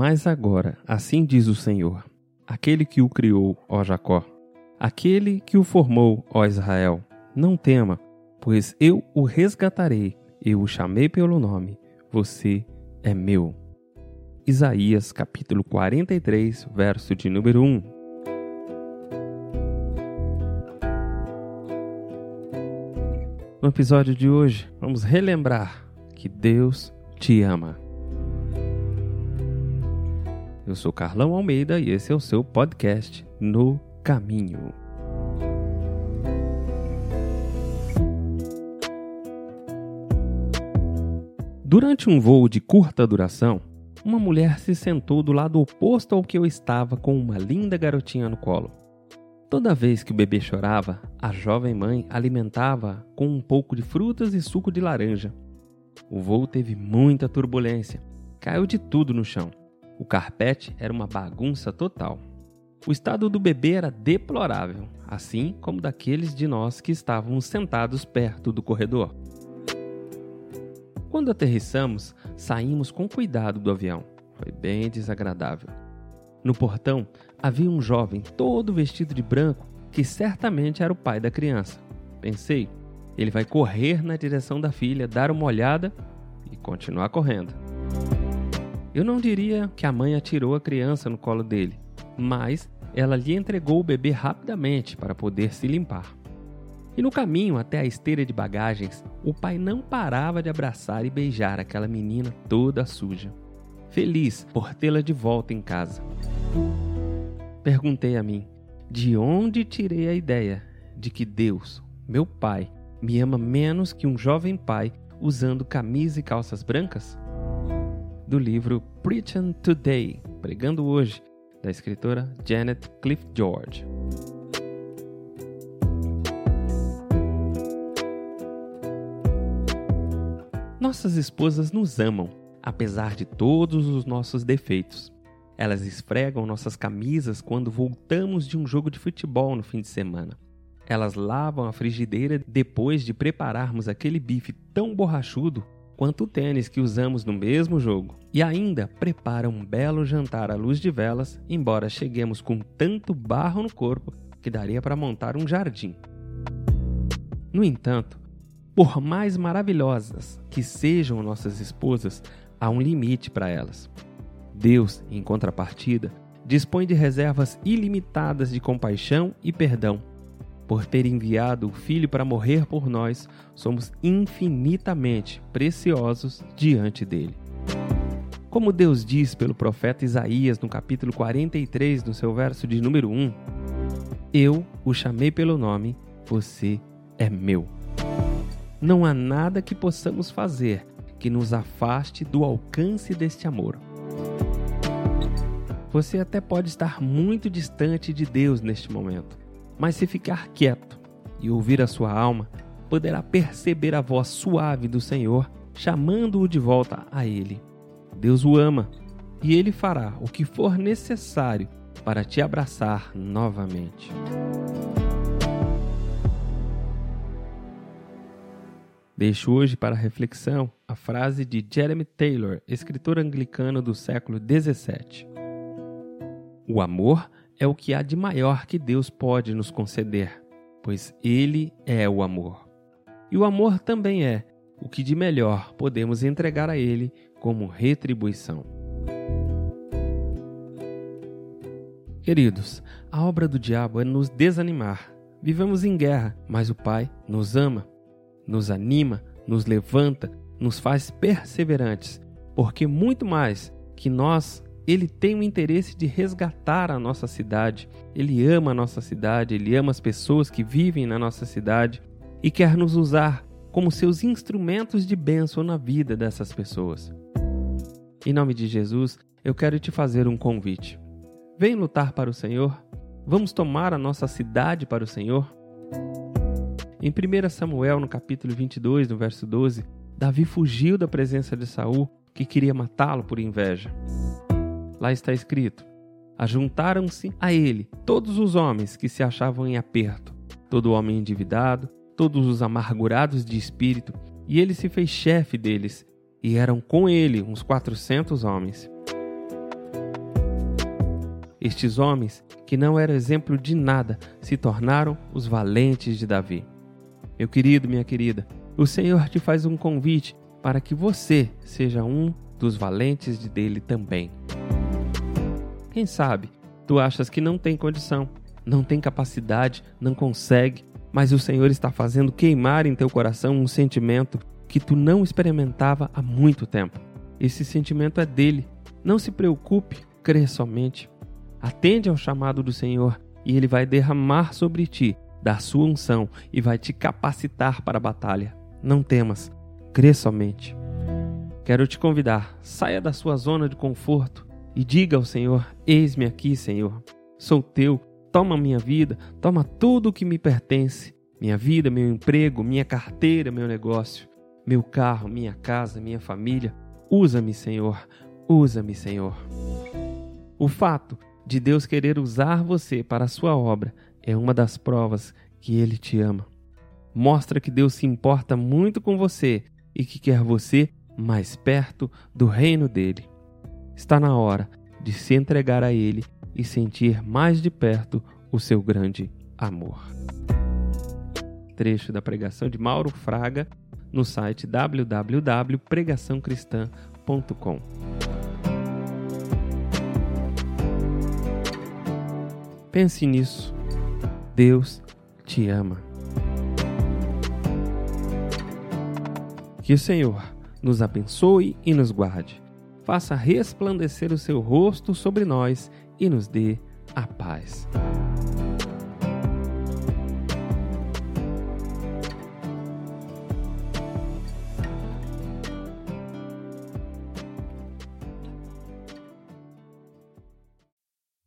Mas agora, assim diz o Senhor, aquele que o criou, ó Jacó, aquele que o formou, ó Israel, não tema, pois eu o resgatarei, eu o chamei pelo nome, você é meu. Isaías capítulo 43, verso de número 1. No episódio de hoje, vamos relembrar que Deus te ama. Eu sou Carlão Almeida e esse é o seu podcast No Caminho. Durante um voo de curta duração, uma mulher se sentou do lado oposto ao que eu estava com uma linda garotinha no colo. Toda vez que o bebê chorava, a jovem mãe alimentava com um pouco de frutas e suco de laranja. O voo teve muita turbulência, caiu de tudo no chão. O carpete era uma bagunça total. O estado do bebê era deplorável, assim como daqueles de nós que estávamos sentados perto do corredor. Quando aterrissamos, saímos com cuidado do avião. Foi bem desagradável. No portão havia um jovem todo vestido de branco que certamente era o pai da criança. Pensei, ele vai correr na direção da filha, dar uma olhada e continuar correndo. Eu não diria que a mãe atirou a criança no colo dele, mas ela lhe entregou o bebê rapidamente para poder se limpar. E no caminho até a esteira de bagagens, o pai não parava de abraçar e beijar aquela menina toda suja, feliz por tê-la de volta em casa. Perguntei a mim, de onde tirei a ideia de que Deus, meu pai, me ama menos que um jovem pai usando camisa e calças brancas? Do livro Preaching Today, Pregando Hoje, da escritora Janet Cliff George. Nossas esposas nos amam, apesar de todos os nossos defeitos. Elas esfregam nossas camisas quando voltamos de um jogo de futebol no fim de semana. Elas lavam a frigideira depois de prepararmos aquele bife tão borrachudo quanto o tênis que usamos no mesmo jogo. E ainda preparam um belo jantar à luz de velas, embora cheguemos com tanto barro no corpo que daria para montar um jardim. No entanto, por mais maravilhosas que sejam nossas esposas, há um limite para elas. Deus, em contrapartida, dispõe de reservas ilimitadas de compaixão e perdão. Por ter enviado o Filho para morrer por nós, somos infinitamente preciosos diante dele. Como Deus diz pelo profeta Isaías no capítulo 43, no seu verso de número 1: Eu o chamei pelo nome, você é meu. Não há nada que possamos fazer que nos afaste do alcance deste amor. Você até pode estar muito distante de Deus neste momento, mas se ficar quieto e ouvir a sua alma, poderá perceber a voz suave do Senhor chamando-o de volta a Ele. Deus o ama e Ele fará o que for necessário para te abraçar novamente. Deixo hoje para reflexão a frase de Jeremy Taylor, escritor anglicano do século XVII. O amor é o que há de maior que Deus pode nos conceder, pois Ele é o amor. E o amor também é o que de melhor podemos entregar a Ele como retribuição. Queridos, a obra do diabo é nos desanimar. Vivemos em guerra, mas o Pai nos ama, nos anima, nos levanta, nos faz perseverantes, porque muito mais que nós, ele tem o interesse de resgatar a nossa cidade. Ele ama a nossa cidade, ele ama as pessoas que vivem na nossa cidade e quer nos usar como seus instrumentos de bênção na vida dessas pessoas. Em nome de Jesus, eu quero te fazer um convite. Vem lutar para o Senhor. Vamos tomar a nossa cidade para o Senhor. Em 1 Samuel, no capítulo 22, no verso 12, Davi fugiu da presença de Saul, que queria matá-lo por inveja. Lá está escrito: Ajuntaram-se a ele todos os homens que se achavam em aperto, todo homem endividado, todos os amargurados de espírito, e ele se fez chefe deles, e eram com ele uns quatrocentos homens. Estes homens, que não eram exemplo de nada, se tornaram os valentes de Davi. Meu querido, minha querida, o Senhor te faz um convite para que você seja um dos valentes de dele também. Quem sabe tu achas que não tem condição, não tem capacidade, não consegue, mas o Senhor está fazendo queimar em teu coração um sentimento que tu não experimentava há muito tempo. Esse sentimento é dele. Não se preocupe, crê somente. Atende ao chamado do Senhor e ele vai derramar sobre ti da sua unção e vai te capacitar para a batalha. Não temas, crê somente. Quero te convidar, saia da sua zona de conforto e diga ao Senhor: Eis-me aqui, Senhor. Sou teu, Toma minha vida, toma tudo o que me pertence: minha vida, meu emprego, minha carteira, meu negócio, meu carro, minha casa, minha família. Usa-me, Senhor, usa-me, Senhor. O fato de Deus querer usar você para a sua obra é uma das provas que Ele te ama. Mostra que Deus se importa muito com você e que quer você mais perto do reino dele. Está na hora de se entregar a Ele e sentir mais de perto o seu grande amor. Trecho da pregação de Mauro Fraga no site www.pregaçãocristã.com. Pense nisso. Deus te ama. Que o Senhor nos abençoe e nos guarde. Faça resplandecer o seu rosto sobre nós e nos dê a paz.